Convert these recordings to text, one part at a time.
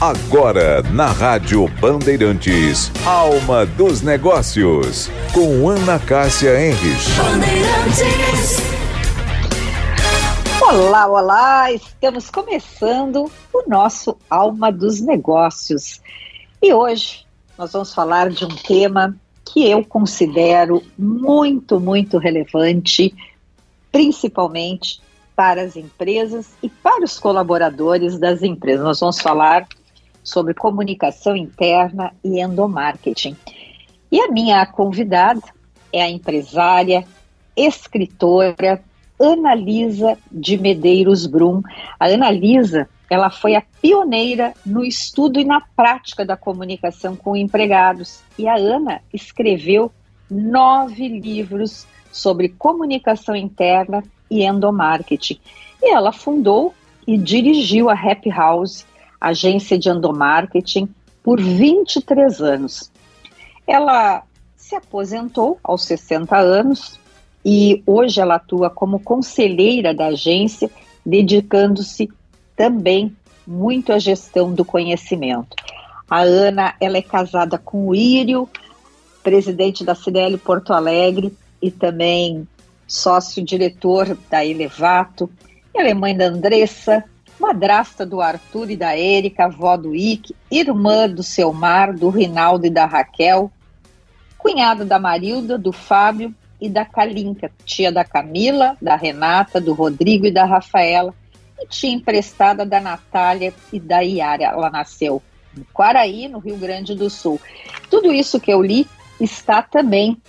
Agora, na Rádio Bandeirantes, Alma dos Negócios, com Ana Cássia Henrich. Olá, olá! Estamos começando o nosso Alma dos Negócios. E hoje nós vamos falar de um tema que eu considero muito, muito relevante, principalmente para as empresas e para os colaboradores das empresas. Nós vamos falar sobre comunicação interna e endomarketing. E a minha convidada é a empresária, escritora Analisa de Medeiros Brum. A Analisa, ela foi a pioneira no estudo e na prática da comunicação com empregados. E a Ana escreveu nove livros sobre comunicação interna e endomarketing. E ela fundou e dirigiu a Happy House, agência de endomarketing, por 23 anos. Ela se aposentou aos 60 anos e hoje ela atua como conselheira da agência, dedicando-se também muito à gestão do conhecimento. A Ana, ela é casada com o Írio, presidente da CDL Porto Alegre e também sócio-diretor da Elevato. Ela é mãe da Andressa, madrasta do Arthur e da Érica, avó do Ike, irmã do Selmar, do Rinaldo e da Raquel, cunhada da Marilda, do Fábio e da Kalinka, tia da Camila, da Renata, do Rodrigo e da Rafaela, e tia emprestada da Natália e da Iara. Ela nasceu em Quaraí, no Rio Grande do Sul. Tudo isso que eu li está também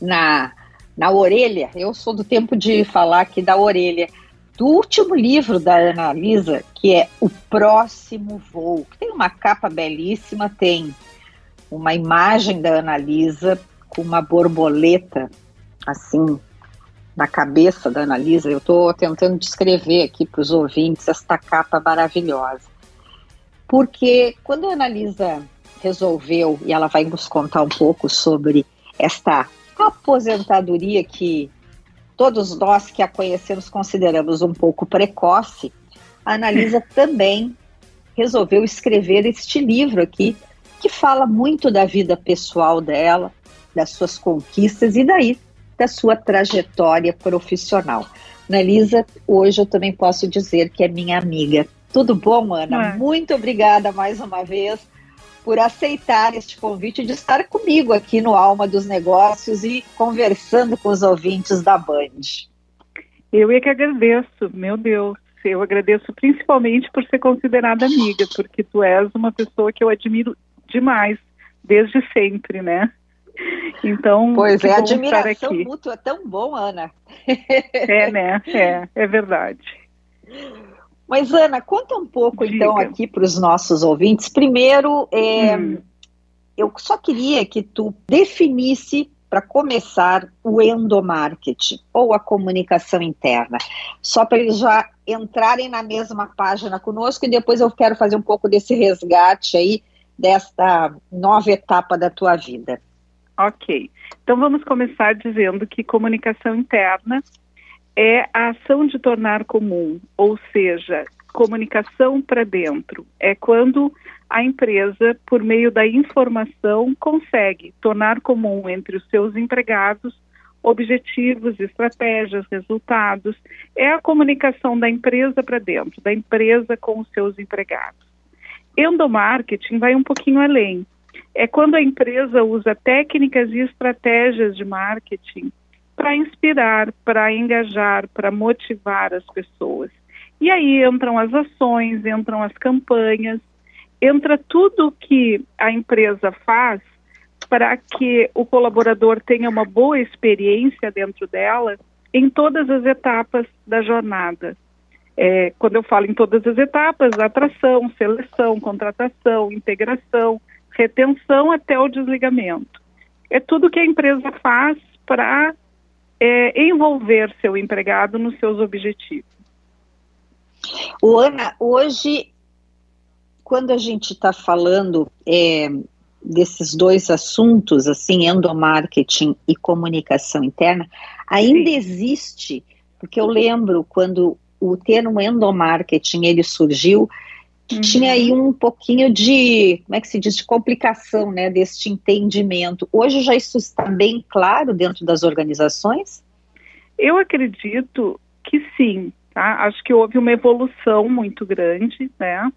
na, na orelha. Eu sou do tempo de falar aqui da orelha do último livro da Ana Lisa, que é O Próximo Voo. Tem uma capa belíssima, tem uma imagem da Ana Lisa com uma borboleta assim na cabeça da Ana Lisa. Eu estou tentando descrever aqui para os ouvintes esta capa maravilhosa. Porque quando a Ana Lisa resolveu, e ela vai nos contar um pouco sobre esta aposentadoria que todos nós que a conhecemos consideramos um pouco precoce, a Analisa também resolveu escrever este livro aqui, que fala muito da vida pessoal dela, das suas conquistas e daí da sua trajetória profissional. Analisa, hoje eu também posso dizer que é minha amiga. Tudo bom, Ana? É. Muito obrigada mais uma vez por aceitar este convite de estar comigo aqui no Alma dos Negócios e conversando com os ouvintes da Band. Eu é que agradeço, meu Deus. Eu agradeço principalmente por ser considerada amiga, porque tu és uma pessoa que eu admiro demais, desde sempre, né? Então, pois é, admiração mútua é tão bom, Ana. É, né? É, é verdade. Mas, Ana, conta um pouco Diga. então aqui para os nossos ouvintes. Primeiro, é, hum. eu só queria que tu definisse, para começar, o endomarketing ou a comunicação interna, só para eles já entrarem na mesma página conosco e depois eu quero fazer um pouco desse resgate aí desta nova etapa da tua vida. Ok. Então vamos começar dizendo que comunicação interna é a ação de tornar comum, ou seja, comunicação para dentro. É quando a empresa, por meio da informação, consegue tornar comum entre os seus empregados objetivos, estratégias, resultados. É a comunicação da empresa para dentro, da empresa com os seus empregados. Endomarketing vai um pouquinho além. É quando a empresa usa técnicas e estratégias de marketing para inspirar, para engajar, para motivar as pessoas. E aí entram as ações, entram as campanhas, entra tudo que a empresa faz para que o colaborador tenha uma boa experiência dentro dela em todas as etapas da jornada. É, quando eu falo em todas as etapas, atração, seleção, contratação, integração, retenção até o desligamento. É tudo que a empresa faz para é, envolver seu empregado nos seus objetivos. O Ana, hoje, quando a gente está falando é, desses dois assuntos, assim, endomarketing e comunicação interna, ainda Sim. existe, porque eu lembro quando o termo endomarketing ele surgiu, Uhum. Tinha aí um pouquinho de, como é que se diz, de complicação, né, deste entendimento. Hoje já isso está bem claro dentro das organizações? Eu acredito que sim, tá? Acho que houve uma evolução muito grande, né?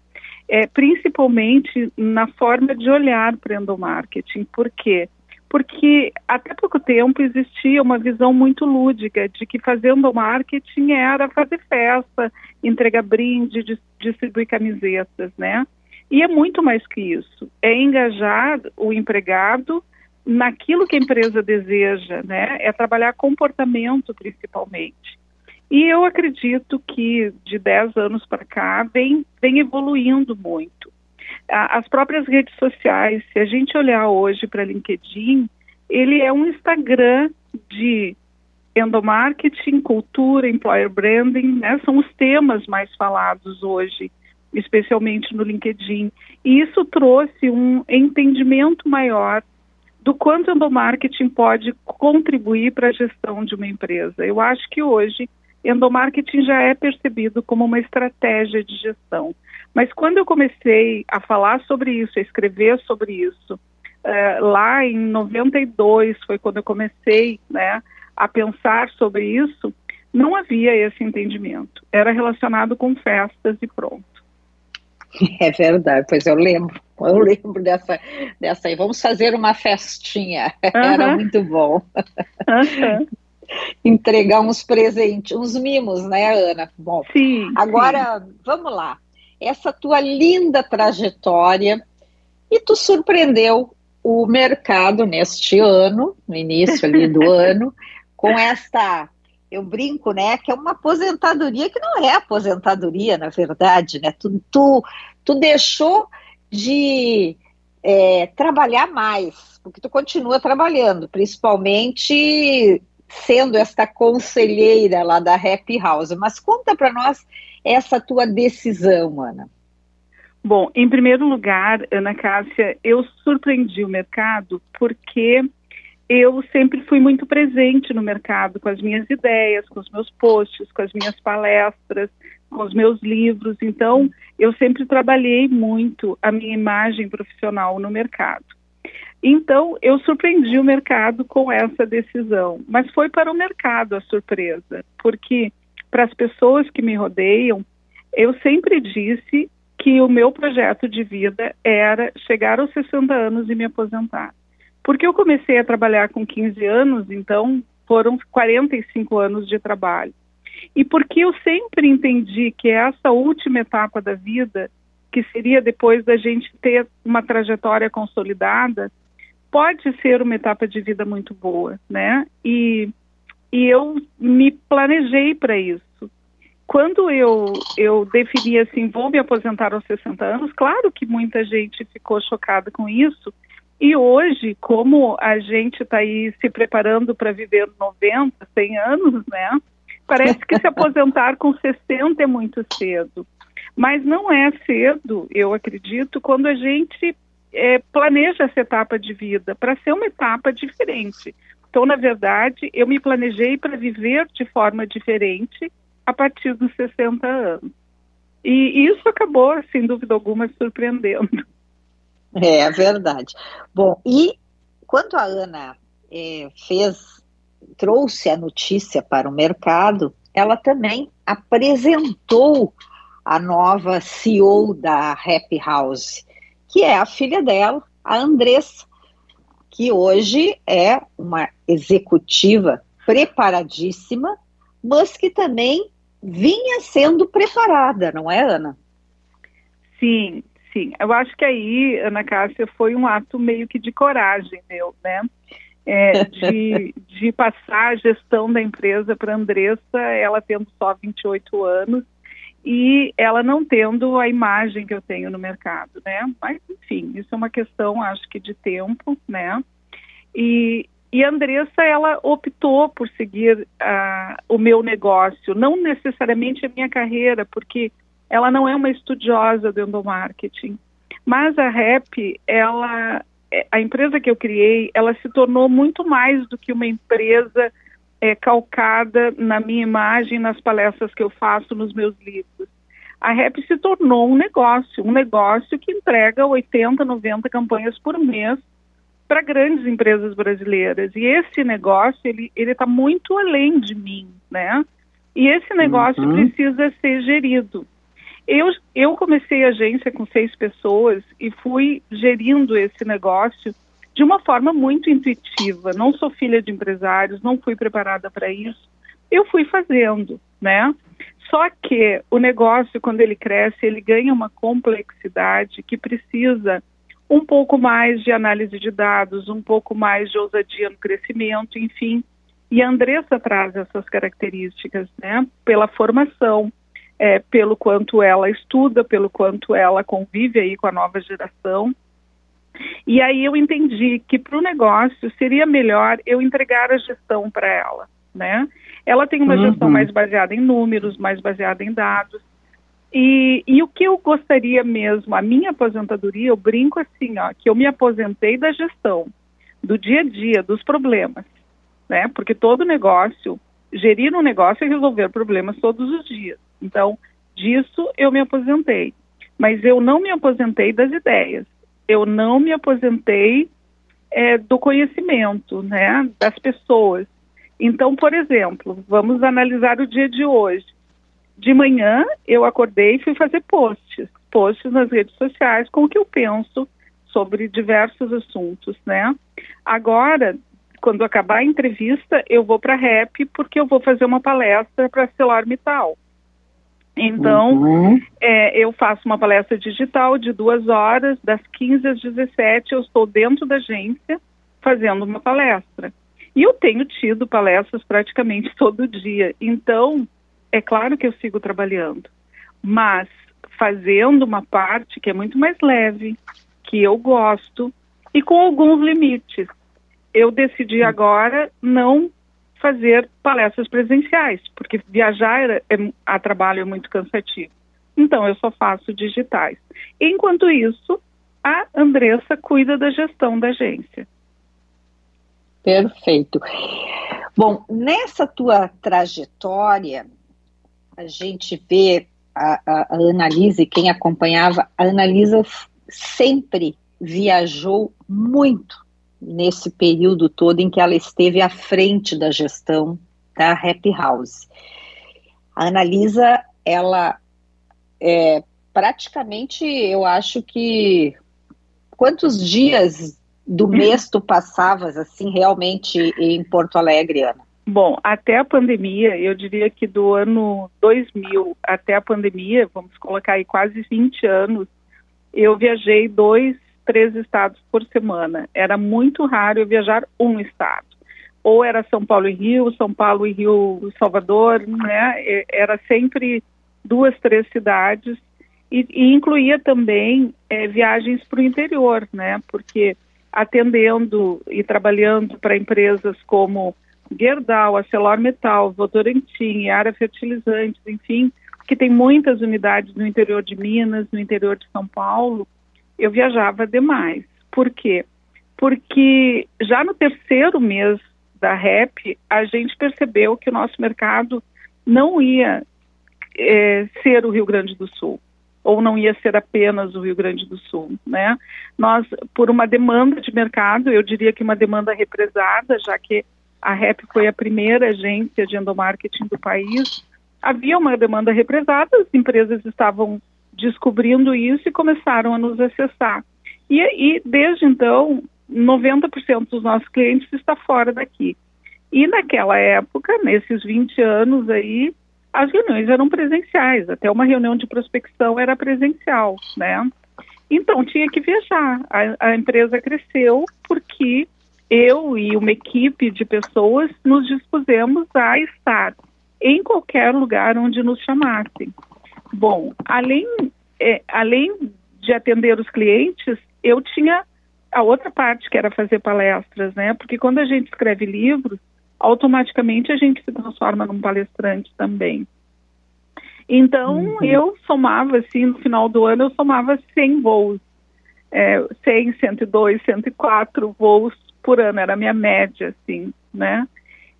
É, principalmente na forma de olhar para o endomarketing. Por quê? Porque até pouco tempo existia uma visão muito lúdica de que fazer endomarketing era fazer festa, entregar brinde, distribuir camisetas, né? E é muito mais que isso. É engajar o empregado naquilo que a empresa deseja, né? É trabalhar comportamento principalmente. E eu acredito que de 10 anos para cá vem, vem evoluindo muito. As próprias redes sociais, se a gente olhar hoje para LinkedIn, ele é um Instagram de endomarketing, cultura, employer branding, né? São os temas mais falados hoje, especialmente no LinkedIn. E isso trouxe um entendimento maior do quanto o endomarketing pode contribuir para a gestão de uma empresa. Eu acho que hoje endomarketing já é percebido como uma estratégia de gestão. Mas quando eu comecei a falar sobre isso, a escrever sobre isso, eh, lá em 92 foi quando eu comecei, né, a pensar sobre isso, não havia esse entendimento. Era relacionado com festas e pronto. É verdade, pois eu lembro, eu lembro dessa, dessa aí. Vamos fazer uma festinha. Era muito bom. Entregar uns presentes, uns mimos, né, Ana? Bom, sim, agora sim. vamos lá. Essa tua linda trajetória e tu surpreendeu o mercado neste ano, no início ali do ano, com esta, eu brinco, né, que é uma aposentadoria que não é aposentadoria, na verdade, né? Tu, tu, tu deixou de é, trabalhar mais, porque tu continua trabalhando, principalmente sendo esta conselheira lá da Happy House. Mas conta para nós essa tua decisão, Ana. Bom, em primeiro lugar, Ana Cássia, eu surpreendi o mercado porque eu sempre fui muito presente no mercado com as minhas ideias, com os meus posts, com as minhas palestras, com os meus livros. Então, eu sempre trabalhei muito a minha imagem profissional no mercado. Então, eu surpreendi o mercado com essa decisão, mas foi para o mercado a surpresa, porque para as pessoas que me rodeiam, eu sempre disse que o meu projeto de vida era chegar aos 60 anos e me aposentar. Porque eu comecei a trabalhar com 15 anos, então foram 45 anos de trabalho. E porque eu sempre entendi que essa última etapa da vida, que seria depois da gente ter uma trajetória consolidada, pode ser uma etapa de vida muito boa, né? E, e eu me planejei para isso. Quando eu, eu defini assim, vou me aposentar aos 60 anos, claro que muita gente ficou chocada com isso, e hoje, como a gente está aí se preparando para viver 90, 100 anos, né? Parece que se aposentar com 60 é muito cedo. Mas não é cedo, eu acredito, quando a gente é, planeja essa etapa de vida para ser uma etapa diferente. Então, na verdade, eu me planejei para viver de forma diferente a partir dos 60 anos. E isso acabou, sem dúvida alguma, surpreendendo. É verdade. Bom, e quando a Ana é, fez, trouxe a notícia para o mercado, ela também apresentou a nova CEO da Happy House, que é a filha dela, a Andressa, que hoje é uma executiva preparadíssima, mas que também vinha sendo preparada, não é, Ana? Sim, Sim, eu acho que aí, Ana Cássia, foi um ato meio que de coragem meu, né? É, de, de passar a gestão da empresa para a Andressa, ela tendo só 28 anos e ela não tendo a imagem que eu tenho no mercado, né? Mas, enfim, isso é uma questão, acho que, de tempo, né? E, e a Andressa, ela optou por seguir uh, o meu negócio, não necessariamente a minha carreira, porque ela não é uma estudiosa do endomarketing, mas a REP, ela, a empresa que eu criei, ela se tornou muito mais do que uma empresa é, calcada na minha imagem, nas palestras que eu faço, nos meus livros. a REP se tornou um negócio, um negócio que entrega 80, 90 campanhas por mês para grandes empresas brasileiras. E esse negócio, ele está muito além de mim, né? E esse negócio uhum. precisa ser gerido. Eu, eu comecei a agência com seis pessoas e fui gerindo esse negócio de uma forma muito intuitiva. Não sou filha de empresários, não fui preparada para isso. Eu fui fazendo, né? Só que o negócio, quando ele cresce, ele ganha uma complexidade que precisa um pouco mais de análise de dados, um pouco mais de ousadia no crescimento, enfim. E a Andressa traz essas características, né? Pela formação, é, pelo quanto ela estuda, pelo quanto ela convive aí com a nova geração. E aí eu entendi que para o negócio seria melhor eu entregar a gestão para ela, né? Ela tem uma uhum. gestão mais baseada em números, mais baseada em dados. E, e, o que eu gostaria mesmo, a minha aposentadoria, eu brinco assim, ó, que eu me aposentei da gestão, do dia a dia, dos problemas, né? Porque todo negócio, gerir um negócio é resolver problemas todos os dias. Então, disso eu me aposentei. Mas eu não me aposentei das ideias, eu não me aposentei é, do conhecimento, né? Das pessoas. Então, por exemplo, vamos analisar o dia de hoje. De manhã, eu acordei e fui fazer posts, posts nas redes sociais com o que eu penso sobre diversos assuntos, né? Agora, quando acabar a entrevista, eu vou para a REP porque eu vou fazer uma palestra para a CelarMetal. Então, uhum. é, eu faço uma palestra digital de duas horas, das 15 às 17, eu estou dentro da agência fazendo uma palestra. E eu tenho tido palestras praticamente todo dia. Então, é claro que eu sigo trabalhando, mas fazendo uma parte que é muito mais leve, que eu gosto e com alguns limites. Eu decidi agora não fazer palestras presenciais, porque viajar é, a trabalho é muito cansativo. Então, eu só faço digitais. Enquanto isso, a Andressa cuida da gestão da agência. Perfeito. Bom, nessa tua trajetória, a gente vê a, a, a Analise, quem acompanhava, a Analisa sempre viajou muito nesse período todo em que ela esteve à frente da gestão da Happy House. A Analisa, ela é, praticamente, eu acho que quantos dias do mês tu passavas assim realmente em Porto Alegre, Ana? Bom, até a pandemia, eu diria que do ano 2000 até a pandemia, vamos colocar aí quase 20 anos, eu viajei dois, três estados por semana. Era muito raro eu viajar um estado. Ou era São Paulo e Rio, São Paulo e Rio, Salvador, né? Era sempre duas, três cidades e, e incluía também é, viagens para o interior, né? Porque atendendo e trabalhando para empresas como Gerdau, ArcelorMittal, Votorantim, Área Fertilizantes, enfim, que tem muitas unidades no interior de Minas, no interior de São Paulo, eu viajava demais. Por quê? Porque já no terceiro mês da REP, a gente percebeu que o nosso mercado não ia é, ser o Rio Grande do Sul ou não ia ser apenas o Rio Grande do Sul, né? Nós, por uma demanda de mercado, eu diria que uma demanda represada, já que a REP foi a primeira agência de endomarketing do país, havia uma demanda represada, as empresas estavam descobrindo isso e começaram a nos acessar. E, desde então, 90% dos nossos clientes está fora daqui. E naquela época, nesses 20 anos aí, as reuniões eram presenciais, até uma reunião de prospecção era presencial, né? Então tinha que viajar. A, a, empresa cresceu porque eu e uma equipe de pessoas nos dispusemos a estar em qualquer lugar onde nos chamassem. Bom, além, é, além de atender os clientes, eu tinha a outra parte que era fazer palestras, né? Porque quando a gente escreve livros, automaticamente a gente se transforma num palestrante também. Então, uhum. eu somava, assim, no final do ano, eu somava 100 voos. É, 100, 102, 104 voos por ano, era a minha média, assim, né?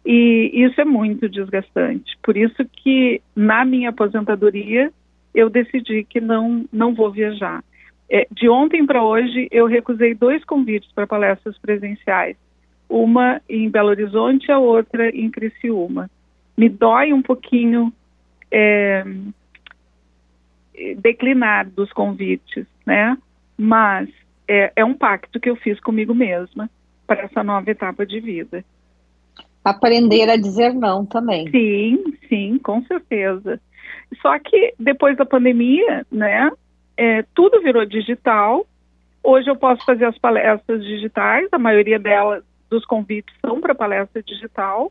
E isso é muito desgastante. Por isso que, na minha aposentadoria, eu decidi que não, não vou viajar. É, de ontem para hoje, eu recusei dois convites para palestras presenciais. Uma em Belo Horizonte, a outra em Criciúma. Me dói um pouquinho é, declinar dos convites, né? Mas é, é um pacto que eu fiz comigo mesma para essa nova etapa de vida. Aprender a dizer não também. Sim, sim, com certeza. Só que depois da pandemia, né, é, tudo virou digital. Hoje eu posso fazer as palestras digitais, a maioria delas, dos convites são para palestra digital,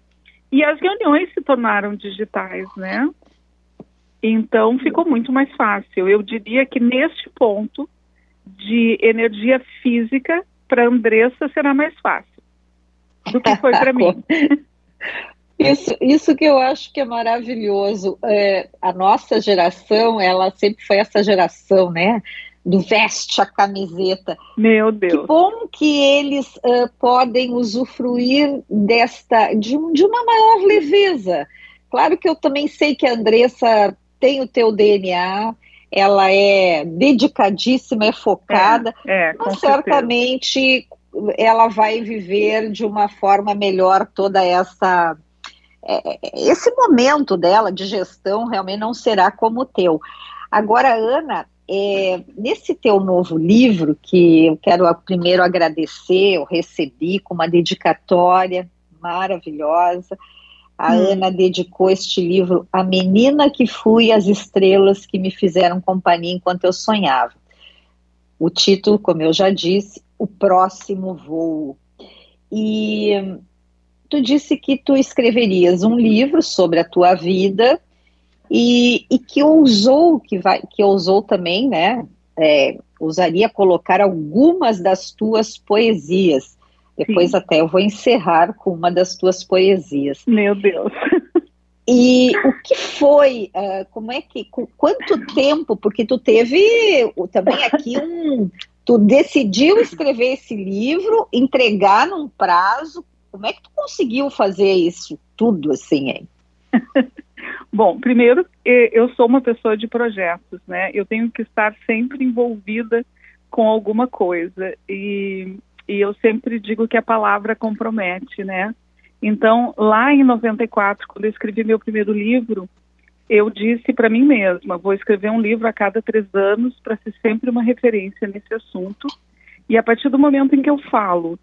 e as reuniões se tornaram digitais, né? Então ficou muito mais fácil. Eu diria que neste ponto de energia física, para Andressa será mais fácil do que foi para mim. Isso, isso que eu acho que é maravilhoso. É, a nossa geração, ela sempre foi essa geração, né? Do veste a camiseta. Meu Deus. Que bom que eles uh, podem usufruir desta de, de uma maior leveza. Claro que eu também sei que a Andressa tem o teu DNA, ela é dedicadíssima, é focada, é, é, mas certamente ela vai viver de uma forma melhor toda essa esse momento dela de gestão realmente não será como o teu. Agora, Ana, é, nesse teu novo livro, que eu quero primeiro agradecer, eu recebi com uma dedicatória maravilhosa. A hum. Ana dedicou este livro à menina que fui, as estrelas que me fizeram companhia enquanto eu sonhava. O título, como eu já disse, O Próximo Voo. E tu disse que tu escreverias um livro sobre a tua vida e, e que ousou, que, vai, que ousou também, né? É, usaria colocar algumas das tuas poesias. Depois Sim. até eu vou encerrar com uma das tuas poesias. Meu Deus. E o que foi? Uh, como é que? Quanto tempo? Porque tu teve também aqui um. Tu decidiu escrever esse livro, entregar num prazo. Como é que tu conseguiu fazer isso tudo assim, hein? Bom, primeiro, eu sou uma pessoa de projetos, né? Eu tenho que estar sempre envolvida com alguma coisa e, e eu sempre digo que a palavra compromete, né? Então, lá em 94, quando eu escrevi meu primeiro livro, eu disse para mim mesma: vou escrever um livro a cada três anos para ser sempre uma referência nesse assunto. E a partir do momento em que eu falo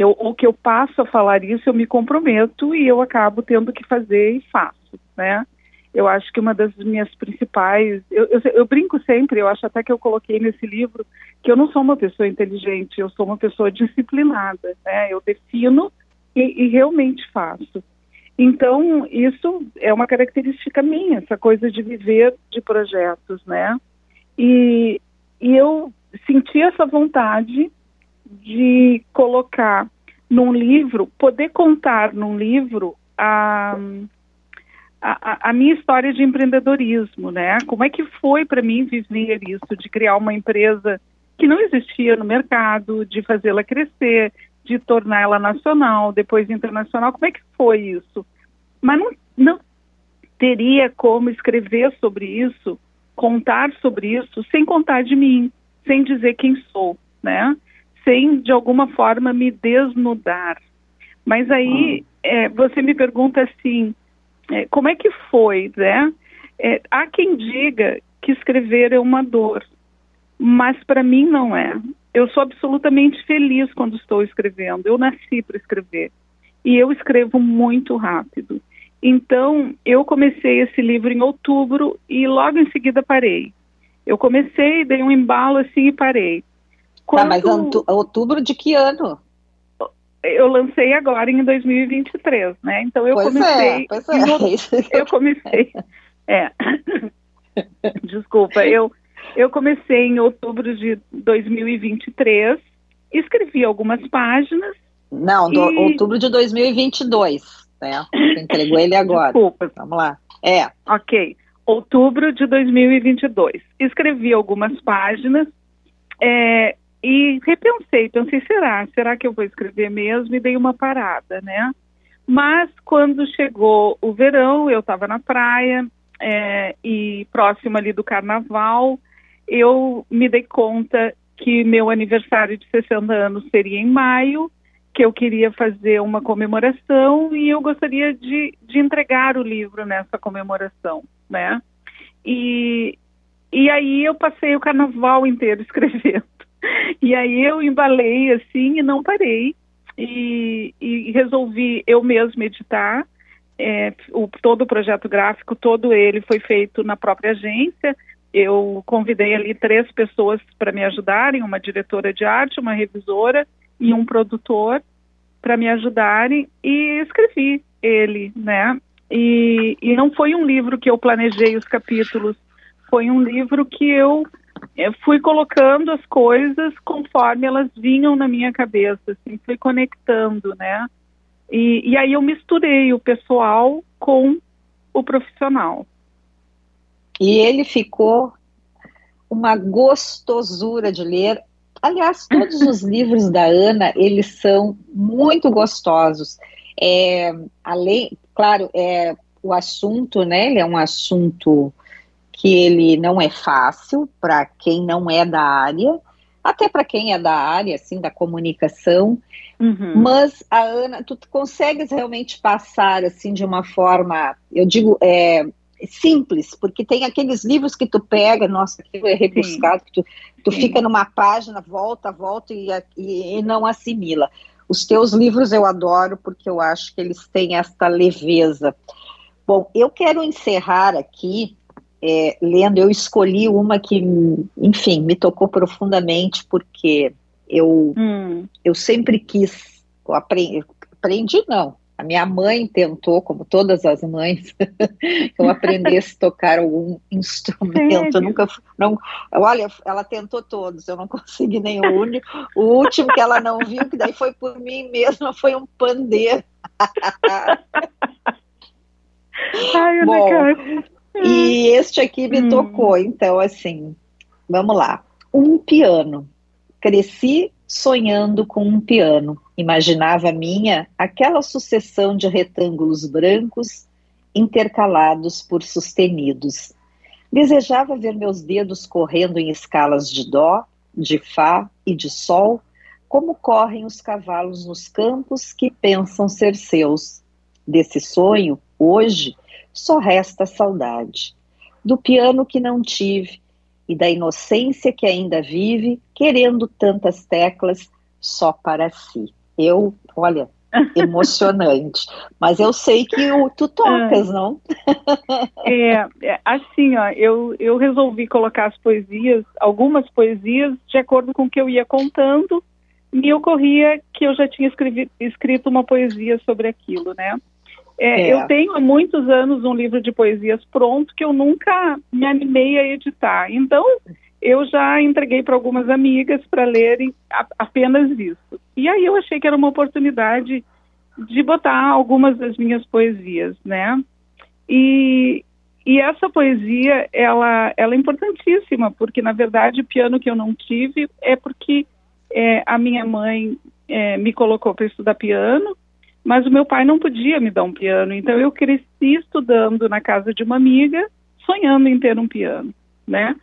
eu, ou que eu passo a falar isso, eu me comprometo e eu acabo tendo que fazer e faço, né? Eu acho que uma das minhas principais, eu, eu, eu, brinco sempre, eu acho até que eu coloquei nesse livro que eu não sou uma pessoa inteligente, eu sou uma pessoa disciplinada, né? Eu defino e, e realmente faço. Então, isso é uma característica minha, essa coisa de viver de projetos, né? E, e eu senti essa vontade de colocar num livro, poder contar num livro a, a, a, minha história de empreendedorismo, né? Como é que foi para mim viver isso, de criar uma empresa que não existia no mercado, de fazê-la crescer, de torná-la nacional, depois internacional. Como é que foi isso? Mas não, não teria como escrever sobre isso, contar sobre isso, sem contar de mim, sem dizer quem sou, né? Sem, de alguma forma, me desnudar. Mas aí é, você me pergunta assim, é, como é que foi, né? É, há quem diga que escrever é uma dor, mas para mim não é. Eu sou absolutamente feliz quando estou escrevendo. Eu nasci para escrever e eu escrevo muito rápido. Então, eu comecei esse livro em outubro e logo em seguida parei. Eu comecei, dei um embalo assim e parei. Quando... Tá, mas outubro de que ano? Eu lancei agora em 2023, né? Então eu pois comecei. É, pois é. Eu comecei. É. Desculpa, eu, eu comecei em outubro de 2023, escrevi algumas páginas. Não, do, e... outubro de 2022, né? Você entregou ele agora. Desculpa. Vamos lá. É. Ok. Outubro de 2022. Escrevi algumas páginas. É, e repensei, pensei, será? Será que eu vou escrever mesmo? E dei uma parada, né? Mas quando chegou o verão, eu estava na praia, é, e próximo ali do carnaval, eu me dei conta que meu aniversário de 60 anos seria em maio, que eu queria fazer uma comemoração e eu gostaria de, de entregar o livro nessa comemoração, né? E, e aí eu passei o carnaval inteiro escrevendo. E aí eu embalei assim e não parei. E, e resolvi eu mesma editar. É, o, todo o projeto gráfico, todo ele foi feito na própria agência. Eu convidei ali três pessoas para me ajudarem, uma diretora de arte, uma revisora e um produtor para me ajudarem e escrevi ele, né? E, e não foi um livro que eu planejei os capítulos, foi um livro que eu, eu fui colocando as coisas conforme elas vinham na minha cabeça, assim, fui conectando, né? E, e aí eu misturei o pessoal com o profissional. E ele ficou uma gostosura de ler. Aliás, todos os livros da Ana, eles são muito gostosos. É, além, claro, é, o assunto, né, ele é um assunto que ele não é fácil para quem não é da área, até para quem é da área, assim, da comunicação, uhum. mas a Ana, tu consegues realmente passar, assim, de uma forma, eu digo, é, simples, porque tem aqueles livros que tu pega, nossa, aquilo é rebuscado, Sim. que tu, tu fica numa página, volta, volta e, e, e, não assimila. Os teus livros eu adoro porque eu acho que eles têm esta leveza. Bom, eu quero encerrar aqui é, lendo, eu escolhi uma que, enfim, me tocou profundamente porque eu, hum. eu sempre quis, eu aprendi, aprendi não, a minha mãe tentou, como todas as mães, que eu aprendesse a tocar algum instrumento. Eu nunca, não, olha, ela tentou todos, eu não consegui nenhum único. O último que ela não viu, que daí foi por mim mesma, foi um pandeiro. Ai, Bom, e este aqui me hum. tocou, então assim, vamos lá. Um piano. Cresci sonhando com um piano. Imaginava minha aquela sucessão de retângulos brancos intercalados por sustenidos. Desejava ver meus dedos correndo em escalas de dó, de fá e de sol, como correm os cavalos nos campos que pensam ser seus. Desse sonho, hoje, só resta saudade. Do piano que não tive e da inocência que ainda vive, querendo tantas teclas só para si eu, olha, emocionante. Mas eu sei que o, tu tocas, é. não? é, é, assim, ó, eu, eu resolvi colocar as poesias, algumas poesias, de acordo com o que eu ia contando, me ocorria que eu já tinha escrevi, escrito uma poesia sobre aquilo, né? É, é. Eu tenho há muitos anos um livro de poesias pronto que eu nunca me animei a editar. Então, eu já entreguei para algumas amigas para lerem a, apenas isso. E aí eu achei que era uma oportunidade de botar algumas das minhas poesias, né? E, e essa poesia, ela, ela é importantíssima, porque na verdade o piano que eu não tive é porque é, a minha mãe é, me colocou para estudar piano, mas o meu pai não podia me dar um piano, então eu cresci estudando na casa de uma amiga, sonhando em ter um piano, né?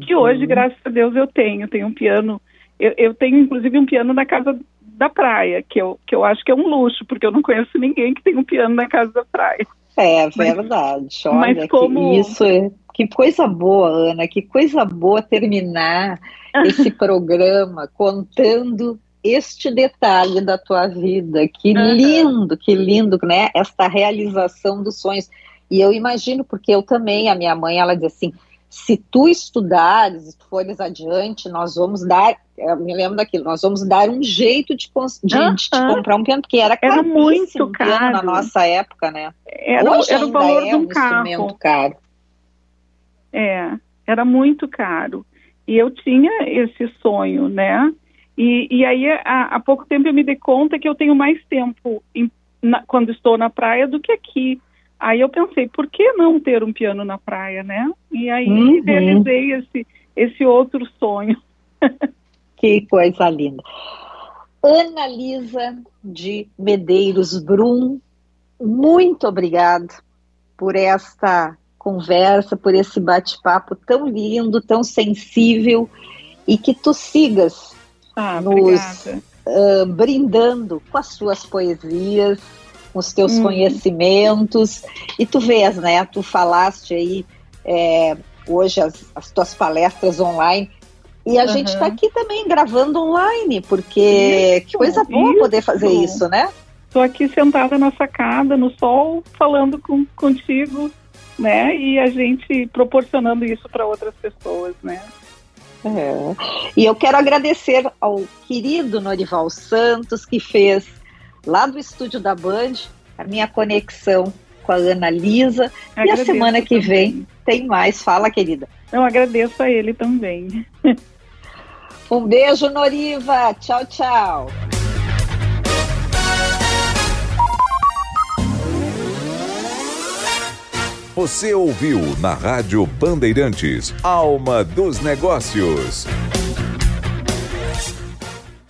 que hoje, uhum. graças a Deus, eu tenho. Tenho um piano, eu, eu, tenho inclusive um piano na casa da praia, que eu, que eu acho que é um luxo, porque eu não conheço ninguém que tem um piano na casa da praia. É verdade. Olha, mas como... que isso é, que coisa boa, Ana, que coisa boa terminar esse programa contando este detalhe da tua vida. Que lindo, que lindo, né? Esta realização dos sonhos. E eu imagino, porque eu também, a minha mãe, ela diz assim: se tu estudares, se tu fores adiante, nós vamos dar, eu me lembro daquilo, nós vamos dar um jeito de, de, de comprar um piano, porque era, era muito caro na nossa época, né? Era, Hoje era o valor é de um, um carro. instrumento caro. É, era muito caro. E eu tinha esse sonho, né? E, e aí, há, há pouco tempo eu me dei conta que eu tenho mais tempo em, na, quando estou na praia do que aqui. Aí eu pensei, por que não ter um piano na praia, né? E aí uhum. realizei esse, esse outro sonho. que coisa linda. Ana Lisa de Medeiros Brum, muito obrigada por esta conversa, por esse bate-papo tão lindo, tão sensível e que tu sigas ah, nos uh, brindando com as suas poesias, com os teus hum. conhecimentos. E tu vês, né? Tu falaste aí é, hoje as, as tuas palestras online. E a uhum. gente está aqui também gravando online, porque isso, que coisa boa isso. poder fazer isso, né? Estou aqui sentada na sacada, no sol, falando com, contigo, né? E a gente proporcionando isso para outras pessoas, né? É. E eu quero agradecer ao querido Norival Santos, que fez lá do estúdio da Band a minha conexão com a Ana Lisa. e a semana que também. vem tem mais. Fala, querida. Eu agradeço a ele também. um beijo, Noriva. Tchau, tchau. Você ouviu na Rádio Bandeirantes Alma dos Negócios.